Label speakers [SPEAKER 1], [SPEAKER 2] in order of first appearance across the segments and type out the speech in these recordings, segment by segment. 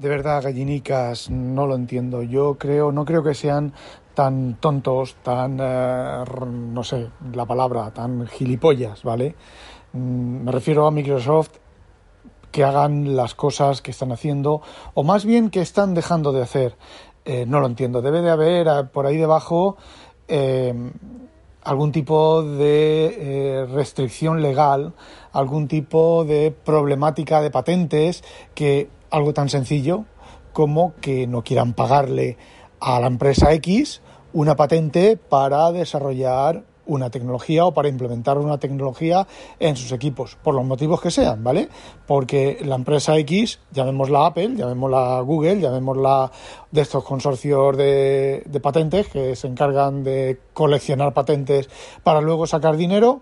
[SPEAKER 1] De verdad, gallinicas, no lo entiendo. Yo creo, no creo que sean tan tontos, tan, eh, no sé, la palabra, tan gilipollas, ¿vale? Mm, Me refiero a Microsoft que hagan las cosas que están haciendo, o más bien que están dejando de hacer. Eh, no lo entiendo. Debe de haber eh, por ahí debajo eh, algún tipo de eh, restricción legal, algún tipo de problemática de patentes, que algo tan sencillo como que no quieran pagarle a la empresa X una patente para desarrollar una tecnología o para implementar una tecnología en sus equipos, por los motivos que sean, ¿vale? Porque la empresa X, llamémosla Apple, llamémosla Google, llamémosla de estos consorcios de, de patentes que se encargan de coleccionar patentes para luego sacar dinero,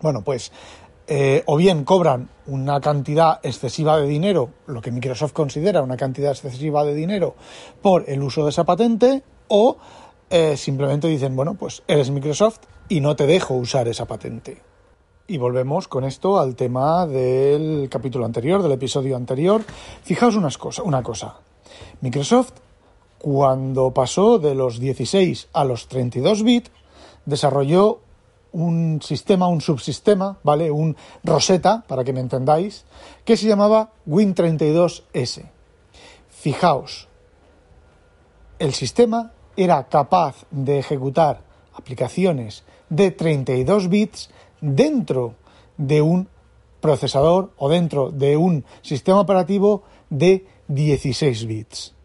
[SPEAKER 1] bueno, pues eh, o bien cobran una cantidad excesiva de dinero, lo que Microsoft considera una cantidad excesiva de dinero por el uso de esa patente, o eh, simplemente dicen, bueno, pues eres Microsoft y no te dejo usar esa patente. Y volvemos con esto al tema del capítulo anterior, del episodio anterior. Fijaos unas una cosa. Microsoft, cuando pasó de los 16 a los 32 bits, desarrolló un sistema, un subsistema, ¿vale? Un Rosetta, para que me entendáis, que se llamaba Win32S. Fijaos, el sistema era capaz de ejecutar aplicaciones de 32 bits dentro de un procesador o dentro de un sistema operativo de 16 bits.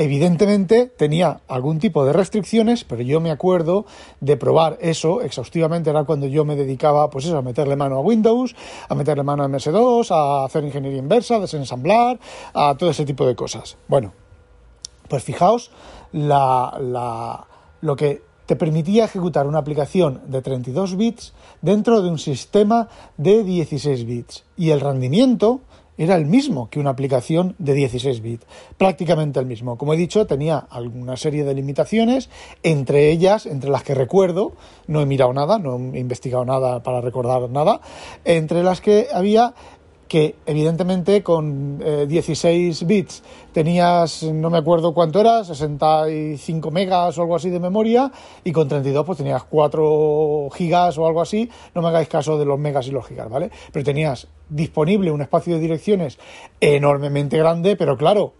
[SPEAKER 1] Evidentemente tenía algún tipo de restricciones, pero yo me acuerdo de probar eso exhaustivamente. Era cuando yo me dedicaba, pues eso, a meterle mano a Windows, a meterle mano a MS2, a hacer ingeniería inversa, a desensamblar, a todo ese tipo de cosas. Bueno, pues fijaos la, la, lo que te permitía ejecutar una aplicación de 32 bits dentro de un sistema de 16 bits. Y el rendimiento era el mismo que una aplicación de 16 bits, prácticamente el mismo. Como he dicho, tenía alguna serie de limitaciones, entre ellas, entre las que recuerdo, no he mirado nada, no he investigado nada para recordar nada, entre las que había que evidentemente con eh, 16 bits tenías, no me acuerdo cuánto era, 65 megas o algo así de memoria, y con 32 pues tenías 4 gigas o algo así, no me hagáis caso de los megas y los gigas, ¿vale? Pero tenías disponible un espacio de direcciones enormemente grande, pero claro,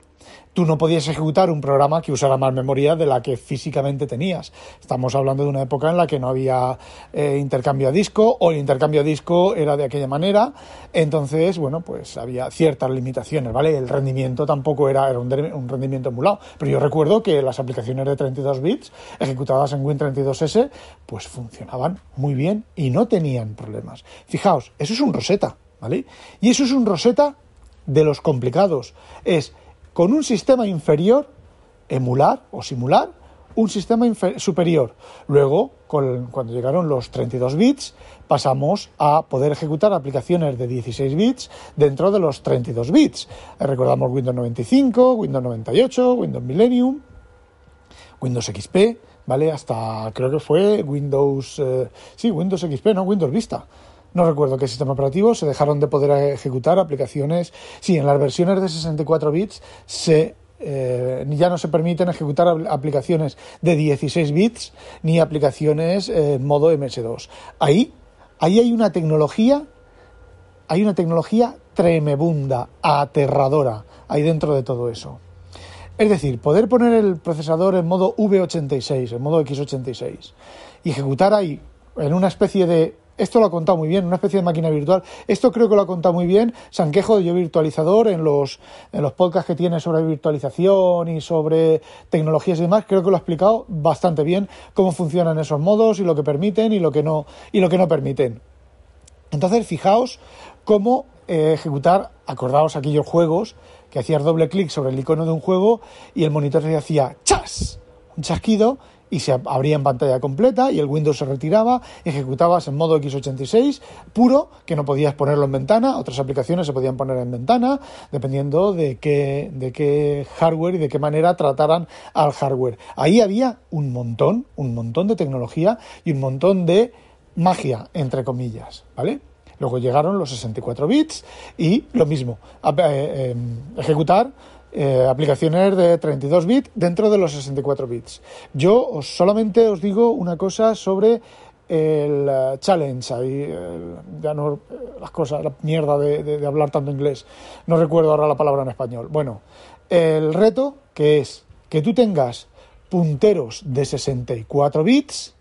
[SPEAKER 1] tú no podías ejecutar un programa que usara más memoria de la que físicamente tenías. Estamos hablando de una época en la que no había eh, intercambio a disco o el intercambio a disco era de aquella manera. Entonces, bueno, pues había ciertas limitaciones, ¿vale? El rendimiento tampoco era, era un, un rendimiento emulado. Pero yo recuerdo que las aplicaciones de 32 bits ejecutadas en Win32S pues funcionaban muy bien y no tenían problemas. Fijaos, eso es un Rosetta, ¿vale? Y eso es un Rosetta de los complicados. Es con un sistema inferior, emular o simular un sistema superior. Luego, cuando llegaron los 32 bits, pasamos a poder ejecutar aplicaciones de 16 bits dentro de los 32 bits. Recordamos Windows 95, Windows 98, Windows Millennium, Windows XP, ¿vale? Hasta creo que fue Windows, eh, sí, Windows XP, no Windows Vista. No recuerdo qué sistema operativo, se dejaron de poder ejecutar aplicaciones. Sí, en las versiones de 64 bits se, eh, ya no se permiten ejecutar aplicaciones de 16 bits ni aplicaciones en eh, modo MS2. Ahí, ahí hay una tecnología, hay una tecnología tremebunda, aterradora, ahí dentro de todo eso. Es decir, poder poner el procesador en modo V86, en modo X86, y ejecutar ahí en una especie de esto lo ha contado muy bien, una especie de máquina virtual. Esto creo que lo ha contado muy bien Sanquejo de Yo Virtualizador en los, en los podcasts que tiene sobre virtualización y sobre tecnologías y demás. Creo que lo ha explicado bastante bien cómo funcionan esos modos y lo que permiten y lo que no, y lo que no permiten. Entonces, fijaos cómo eh, ejecutar, acordaos aquellos juegos que hacías doble clic sobre el icono de un juego y el monitor se hacía ¡chas! Un chasquido y se abría en pantalla completa y el Windows se retiraba, ejecutabas en modo x86 puro, que no podías ponerlo en ventana, otras aplicaciones se podían poner en ventana, dependiendo de qué, de qué hardware y de qué manera trataran al hardware. Ahí había un montón, un montón de tecnología y un montón de magia, entre comillas, ¿vale? Luego llegaron los 64 bits y lo mismo, eh, eh, ejecutar eh, aplicaciones de 32 bits dentro de los 64 bits. Yo solamente os digo una cosa sobre el challenge, ahí ya no las cosas, la mierda de, hablar tanto inglés, no recuerdo ahora la palabra en español. Bueno, el reto que es que tú tengas punteros de 64 bits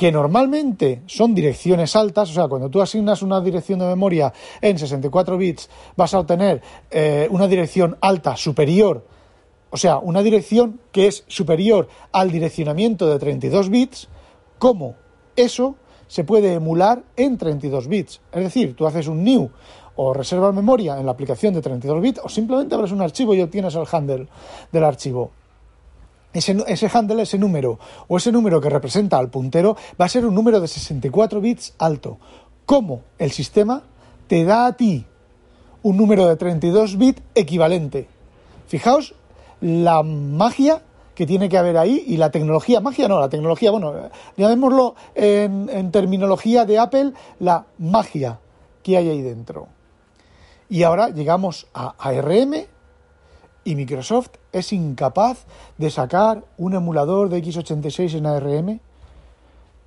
[SPEAKER 1] que normalmente son direcciones altas, o sea, cuando tú asignas una dirección de memoria en 64 bits, vas a obtener eh, una dirección alta superior, o sea, una dirección que es superior al direccionamiento de 32 bits, como eso se puede emular en 32 bits. Es decir, tú haces un new o reserva memoria en la aplicación de 32 bits o simplemente abres un archivo y obtienes el handle del archivo ese, ese handle, ese número o ese número que representa al puntero va a ser un número de 64 bits alto. ¿Cómo el sistema te da a ti un número de 32 bits equivalente? Fijaos la magia que tiene que haber ahí y la tecnología, magia no, la tecnología, bueno, llamémoslo en, en terminología de Apple, la magia que hay ahí dentro. Y ahora llegamos a ARM, y Microsoft es incapaz de sacar un emulador de x86 en ARM.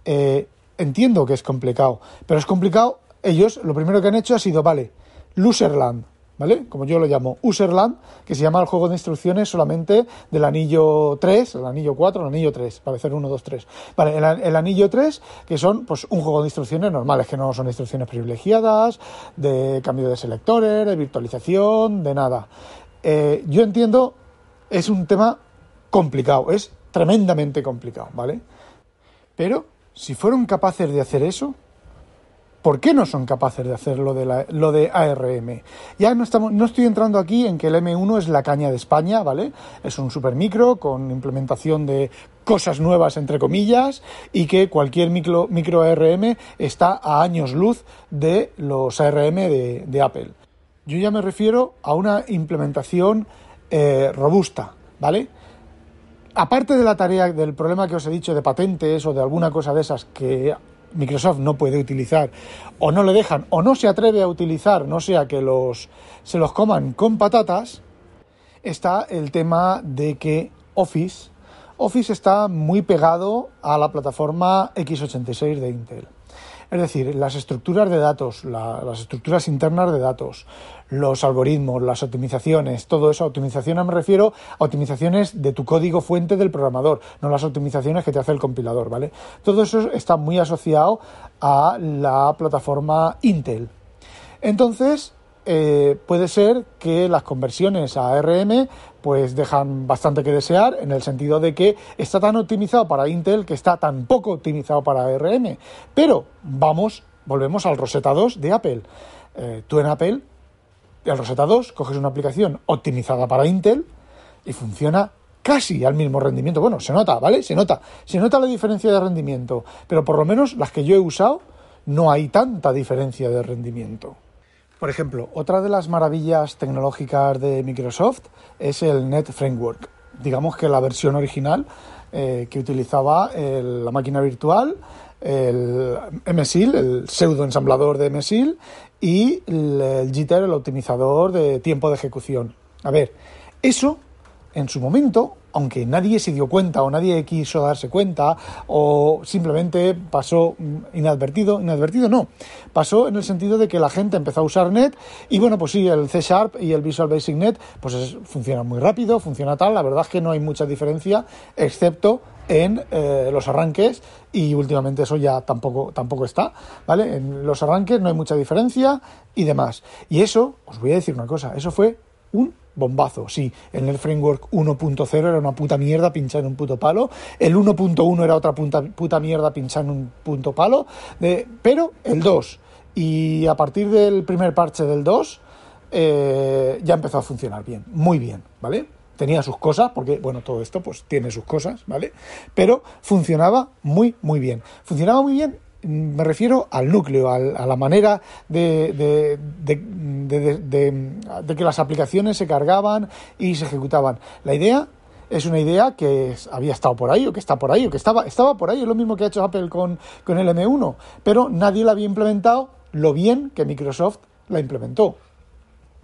[SPEAKER 1] Eh, entiendo que es complicado, pero es complicado. Ellos lo primero que han hecho ha sido, vale, Loserland, ¿vale? Como yo lo llamo, Userland, que se llama el juego de instrucciones solamente del anillo 3, el anillo 4, el anillo 3, para hacer 1, 2, 3. Vale, el, el, anillo 3, que son pues un juego de instrucciones normales, que no son instrucciones privilegiadas, de cambio de selectores, de virtualización, de nada. Eh, yo entiendo, es un tema complicado, es tremendamente complicado, ¿vale? Pero si fueron capaces de hacer eso, ¿por qué no son capaces de hacer lo de, la, lo de ARM? Ya no, estamos, no estoy entrando aquí en que el M1 es la caña de España, ¿vale? Es un super micro con implementación de cosas nuevas, entre comillas, y que cualquier micro, micro ARM está a años luz de los ARM de Apple. Yo ya me refiero a una implementación eh, robusta, ¿vale? Aparte de la tarea, del problema que os he dicho de patentes o de alguna cosa de esas que Microsoft no puede utilizar o no le dejan o no se atreve a utilizar, no sea que los se los coman con patatas, está el tema de que Office Office está muy pegado a la plataforma x86 de Intel. Es decir, las estructuras de datos, la, las estructuras internas de datos, los algoritmos, las optimizaciones, todo eso, optimizaciones me refiero a optimizaciones de tu código fuente del programador, no las optimizaciones que te hace el compilador, ¿vale? Todo eso está muy asociado a la plataforma Intel. Entonces, eh, puede ser que las conversiones a ARM pues dejan bastante que desear en el sentido de que está tan optimizado para Intel que está tan poco optimizado para ARM. Pero vamos, volvemos al Rosetta 2 de Apple. Eh, tú en Apple, el Rosetta 2, coges una aplicación optimizada para Intel y funciona casi al mismo rendimiento. Bueno, se nota, ¿vale? Se nota. Se nota la diferencia de rendimiento. Pero por lo menos las que yo he usado no hay tanta diferencia de rendimiento. Por ejemplo, otra de las maravillas tecnológicas de Microsoft es el Net Framework. Digamos que la versión original eh, que utilizaba la máquina virtual, el MSIL, el pseudo ensamblador de MSIL, y el, el Jitter, el optimizador de tiempo de ejecución. A ver, eso en su momento aunque nadie se dio cuenta o nadie quiso darse cuenta o simplemente pasó inadvertido, inadvertido no, pasó en el sentido de que la gente empezó a usar Net y bueno, pues sí, el C Sharp y el Visual Basic Net pues es, funciona muy rápido, funciona tal, la verdad es que no hay mucha diferencia excepto en eh, los arranques y últimamente eso ya tampoco, tampoco está, ¿vale? En los arranques no hay mucha diferencia y demás. Y eso, os voy a decir una cosa, eso fue un bombazo. Sí, en el framework 1.0 era una puta mierda pinchar en un puto palo, el 1.1 era otra puta, puta mierda pinchar en un punto palo, de, pero el 2 y a partir del primer parche del 2 eh, ya empezó a funcionar bien, muy bien, ¿vale? Tenía sus cosas, porque, bueno, todo esto pues tiene sus cosas, ¿vale? Pero funcionaba muy, muy bien. Funcionaba muy bien me refiero al núcleo, a la manera de, de, que las aplicaciones se cargaban y se ejecutaban. La idea es una idea que había estado por ahí, o que está por ahí, o que estaba, estaba por ahí, es lo mismo que ha hecho Apple con, con el M1, pero nadie la había implementado lo bien que Microsoft la implementó.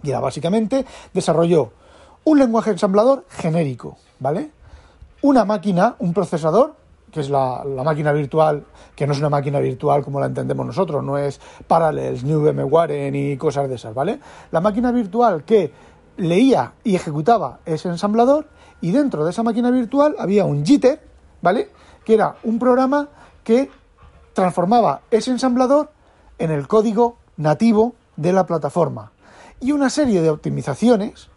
[SPEAKER 1] Y era básicamente desarrolló un lenguaje ensamblador genérico, ¿vale? Una máquina, un procesador, que es la, máquina virtual, que no es una máquina virtual como la entendemos nosotros, no es Parallels, New VMware ni cosas de esas, ¿vale? La máquina virtual que leía y ejecutaba ese ensamblador y dentro de esa máquina virtual había un jitter, ¿vale? Que era un programa que transformaba ese ensamblador en el código nativo de la plataforma y una serie de optimizaciones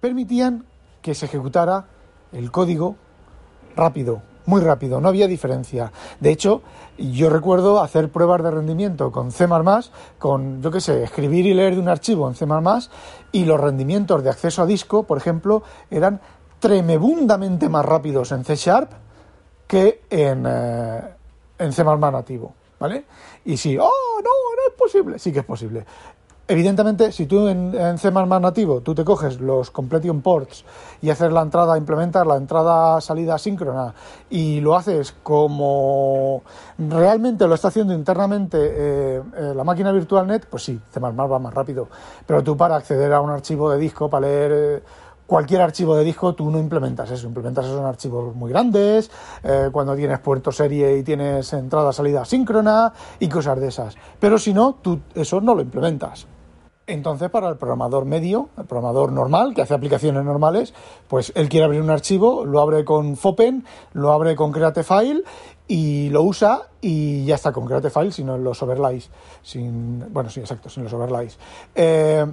[SPEAKER 1] permitían que se ejecutara el código rápido, muy rápido, no había diferencia. De hecho, yo recuerdo hacer pruebas de rendimiento con C++, con, yo qué sé, escribir y leer de un archivo en C++, y los rendimientos de acceso a disco, por ejemplo, eran tremendamente más rápidos en C Sharp que en, eh, en C++ nativo, ¿vale? Y si, oh, no, no es posible, sí que es posible. Evidentemente, si tú en, C++ nativo tú te coges los completion ports y haces la entrada, implementar la entrada-salida síncrona y lo haces como realmente lo está haciendo internamente eh, eh, la máquina virtual net, pues sí, C++ va más rápido. Pero tú para acceder a un archivo de disco, para leer eh, cualquier archivo de disco tú no implementas eso, implementas esos archivos muy grandes, eh, cuando tienes puerto serie y tienes entrada, salida síncrona y cosas de esas. Pero si no, tú eso no lo implementas. Entonces, para el programador medio, el programador normal, que hace aplicaciones normales, pues él quiere abrir un archivo, lo abre con Fopen, lo abre con Createfile y lo usa y ya está con Createfile, sino en los overlays. Sin, bueno, sí, exacto, sin los overlays. Eh,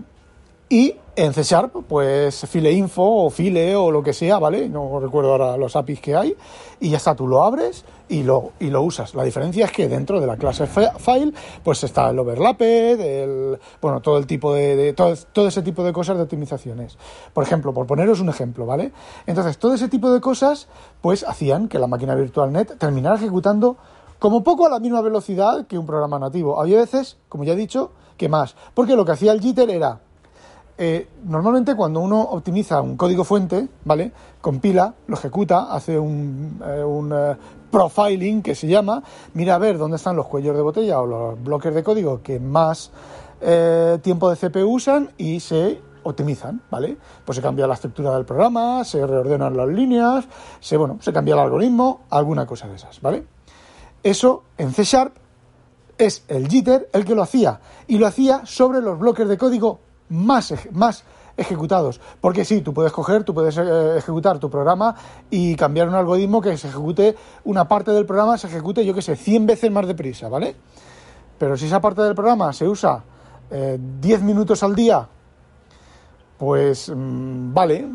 [SPEAKER 1] y en C Sharp, pues file info o file o lo que sea, ¿vale? No recuerdo ahora los APIs que hay. Y ya está, tú lo abres y lo, y lo usas. La diferencia es que dentro de la clase file, pues está el overlapped, el, bueno, todo el tipo de, todo, todo, ese tipo de cosas de optimizaciones. Por ejemplo, por poneros un ejemplo, ¿vale? Entonces, todo ese tipo de cosas, pues hacían que la máquina virtual net terminara ejecutando como poco a la misma velocidad que un programa nativo. Había veces, como ya he dicho, que más. Porque lo que hacía el jitter era eh, normalmente cuando uno optimiza un código fuente, ¿vale? Compila, lo ejecuta, hace un, eh, eh, profiling que se llama, mira a ver dónde están los cuellos de botella o los bloques de código que más tiempo de CPU usan y se optimizan, ¿vale? Pues se cambia la estructura del programa, se reordenan las líneas, se, bueno, se cambia el algoritmo, alguna cosa de esas, ¿vale? Eso en C Sharp es el jitter el que lo hacía y lo hacía sobre los bloques de código más, más ejecutados. Porque sí, tú puedes coger, tú puedes eh, ejecutar tu programa y cambiar un algoritmo que se ejecute, una parte del programa se ejecute, yo que sé, 100 veces más deprisa, ¿vale? Pero si esa parte del programa se usa 10 eh, minutos al día, pues mm, vale,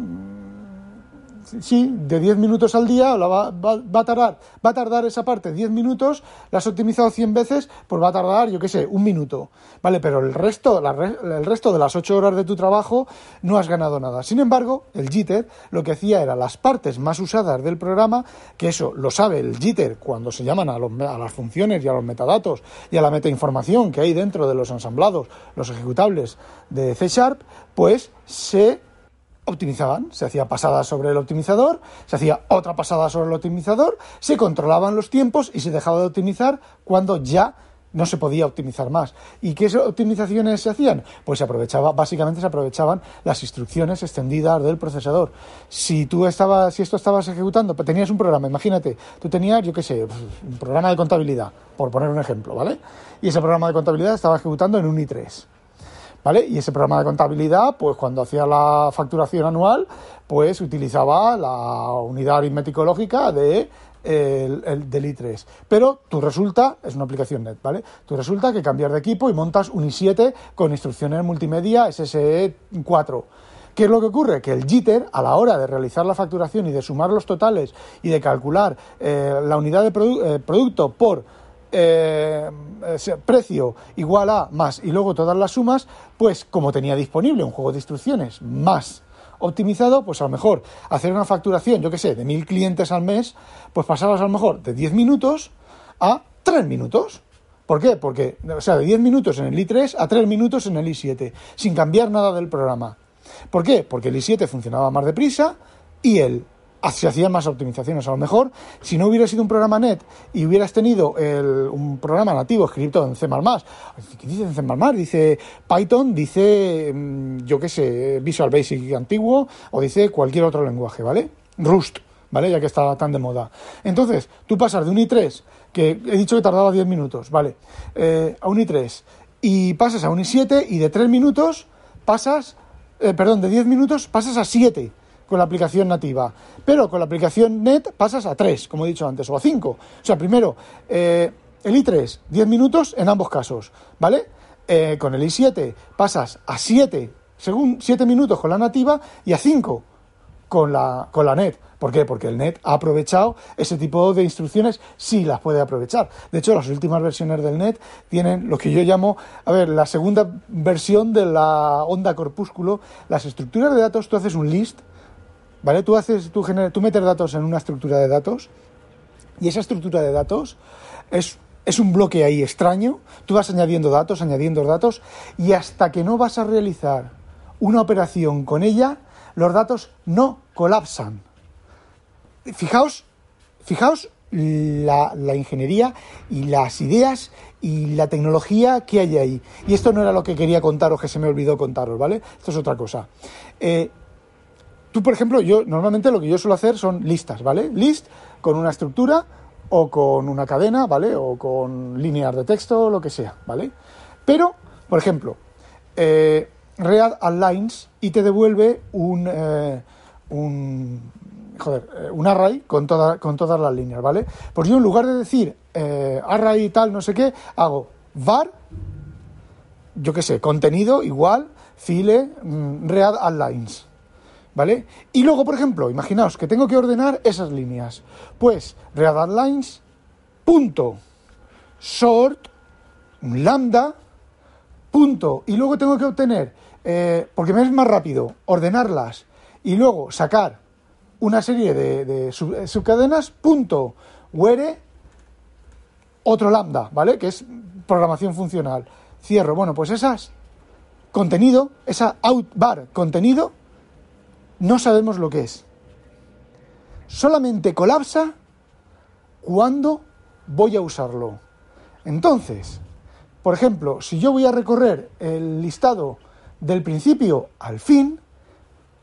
[SPEAKER 1] sí, de 10 minutos al día va, a tardar, va a tardar esa parte 10 minutos, la has optimizado 100 veces, pues va a tardar, yo qué sé, un minuto, ¿vale? Pero el resto, el resto de las 8 horas de tu trabajo no has ganado nada. Sin embargo, el jitter lo que hacía era las partes más usadas del programa, que eso lo sabe el jitter cuando se llaman a, a las funciones y a los metadatos y a la metainformación que hay dentro de los ensamblados, los ejecutables de C Sharp, pues se optimizaban, se hacía pasada sobre el optimizador, se hacía otra pasada sobre el optimizador, se controlaban los tiempos y se dejaba de optimizar cuando ya no se podía optimizar más. ¿Y qué optimizaciones se hacían? Pues se aprovechaba, básicamente se aprovechaban las instrucciones extendidas del procesador. Si tú estabas, si esto estabas ejecutando, pues tenías un programa, imagínate, tú tenías, yo qué sé, un programa de contabilidad, por poner un ejemplo, ¿vale? Y ese programa de contabilidad estaba ejecutando en un i3. ¿Vale? Y ese programa de contabilidad, pues cuando hacía la facturación anual, pues utilizaba la unidad aritmético lógica de el, del i3. Pero tú resulta, es una aplicación net, ¿vale? Tú resulta que cambias de equipo y montas un i7 con instrucciones multimedia SSE 4. ¿Qué es lo que ocurre? Que el jitter, a la hora de realizar la facturación y de sumar los totales y de calcular eh, la unidad de eh, producto por eh, eh, precio igual a más y luego todas las sumas, pues como tenía disponible un juego de instrucciones más optimizado, pues a lo mejor hacer una facturación, yo qué sé, de mil clientes al mes, pues pasarlas a lo mejor de 10 minutos a 3 minutos. ¿Por qué? Porque, o sea, de 10 minutos en el i3 a 3 minutos en el i7, sin cambiar nada del programa. ¿Por qué? Porque el i7 funcionaba más deprisa y el se hacían más optimizaciones. A lo mejor, si no hubiera sido un programa net y hubieras tenido un programa nativo escrito en C++, ¿qué dice en C++? Dice Python, dice, mm, yo qué sé, Visual Basic antiguo, o dice cualquier otro lenguaje, ¿vale? Rust, ¿vale? Ya que está tan de moda. Entonces, tú pasas de un i3, que he dicho que tardaba 10 minutos, ¿vale? Eh, a un i3, y pasas a un i7, y de 3 minutos pasas, eh, perdón, de 10 minutos pasas a 7 con la aplicación nativa. Pero con la aplicación net pasas a 3, como he dicho antes, o a 5. O sea, primero, eh, el i3, 10 minutos en ambos casos, ¿vale? Eh, con el i7 pasas a 7, según 7 minutos con la nativa, y a 5 con la, con la net. ¿Por qué? Porque el net ha aprovechado ese tipo de instrucciones, sí las puede aprovechar. De hecho, las últimas versiones del net tienen lo que yo llamo, a ver, la segunda versión de la onda corpúsculo. Las estructuras de datos, tú haces un list, ¿vale? Tú, haces, metes datos en una estructura de datos y esa estructura de datos es, un bloque ahí extraño, tú vas añadiendo datos, añadiendo datos y hasta que no vas a realizar una operación con ella, los datos no colapsan. Fijaos, fijaos la, la, ingeniería y las ideas y la tecnología que hay ahí. Y esto no era lo que quería contaros, que se me olvidó contaros, ¿vale? Esto es otra cosa. Eh, Tú, por ejemplo, yo normalmente lo que yo suelo hacer son listas, ¿vale? List con una estructura o con una cadena, ¿vale? O con líneas de texto, lo que sea, ¿vale? Pero, por ejemplo, eh, y te devuelve un, eh, un joder, eh, un array con, toda, con todas las líneas, ¿vale? Pues yo en lugar de decir eh, array tal, no sé qué, hago var, yo qué sé, contenido igual, file, mm, read lines, ¿vale? Y luego, por ejemplo, imaginaos que tengo que ordenar esas líneas. Pues lines punto sort lambda punto y luego tengo que obtener eh, porque me es más rápido ordenarlas y luego sacar una serie de, eh, subcadenas punto where otro lambda, ¿vale? Que es programación funcional. Cierro. Bueno, pues esas contenido, esa outbar contenido no sabemos lo que es. Solamente colapsa cuando voy a usarlo. Entonces, por ejemplo, si yo voy a recorrer el listado del principio al fin,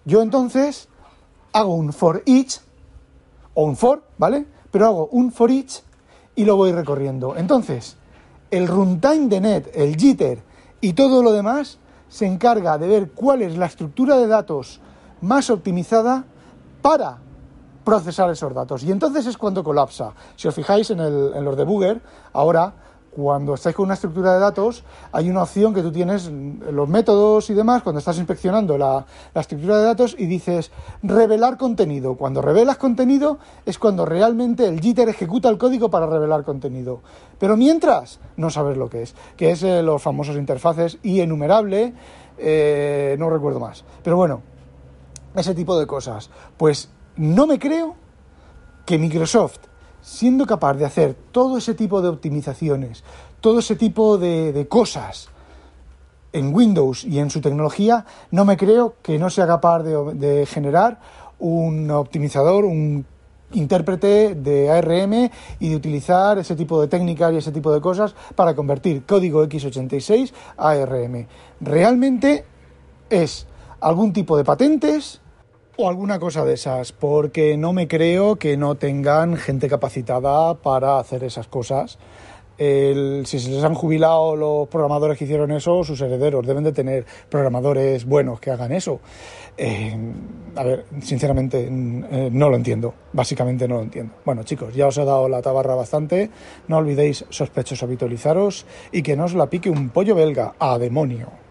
[SPEAKER 1] yo entonces hago un for each o un for, ¿vale? Pero hago un for each y lo voy recorriendo. Entonces, el runtime de net, el jitter y todo lo demás se encarga de ver cuál es la estructura de datos más optimizada para procesar esos datos. Y entonces es cuando colapsa. Si os fijáis en, el, en los debugger, ahora cuando estáis con una estructura de datos, hay una opción que tú tienes los métodos y demás, cuando estás inspeccionando la, la, estructura de datos y dices revelar contenido. Cuando revelas contenido es cuando realmente el jitter ejecuta el código para revelar contenido. Pero mientras, no sabes lo que es, que es eh, los famosos interfaces y enumerable, eh, no recuerdo más. Pero bueno, ese tipo de cosas. Pues no me creo que Microsoft, siendo capaz de hacer todo ese tipo de optimizaciones, todo ese tipo de, cosas en Windows y en su tecnología, no me creo que no sea capaz de, de generar un optimizador, un intérprete de ARM y de utilizar ese tipo de técnicas y ese tipo de cosas para convertir código x86 a ARM. Realmente es algún tipo de patentes o alguna cosa de esas, porque no me creo que no tengan gente capacitada para hacer esas cosas. Si se les han jubilado los programadores que hicieron eso, sus herederos deben de tener programadores buenos que hagan eso. Eh, a ver, sinceramente eh, no lo entiendo, básicamente no lo entiendo. Bueno chicos, ya os he dado la tabarra bastante, no olvidéis sospechosos habitualizaros y que no os la pique un pollo belga, a demonio.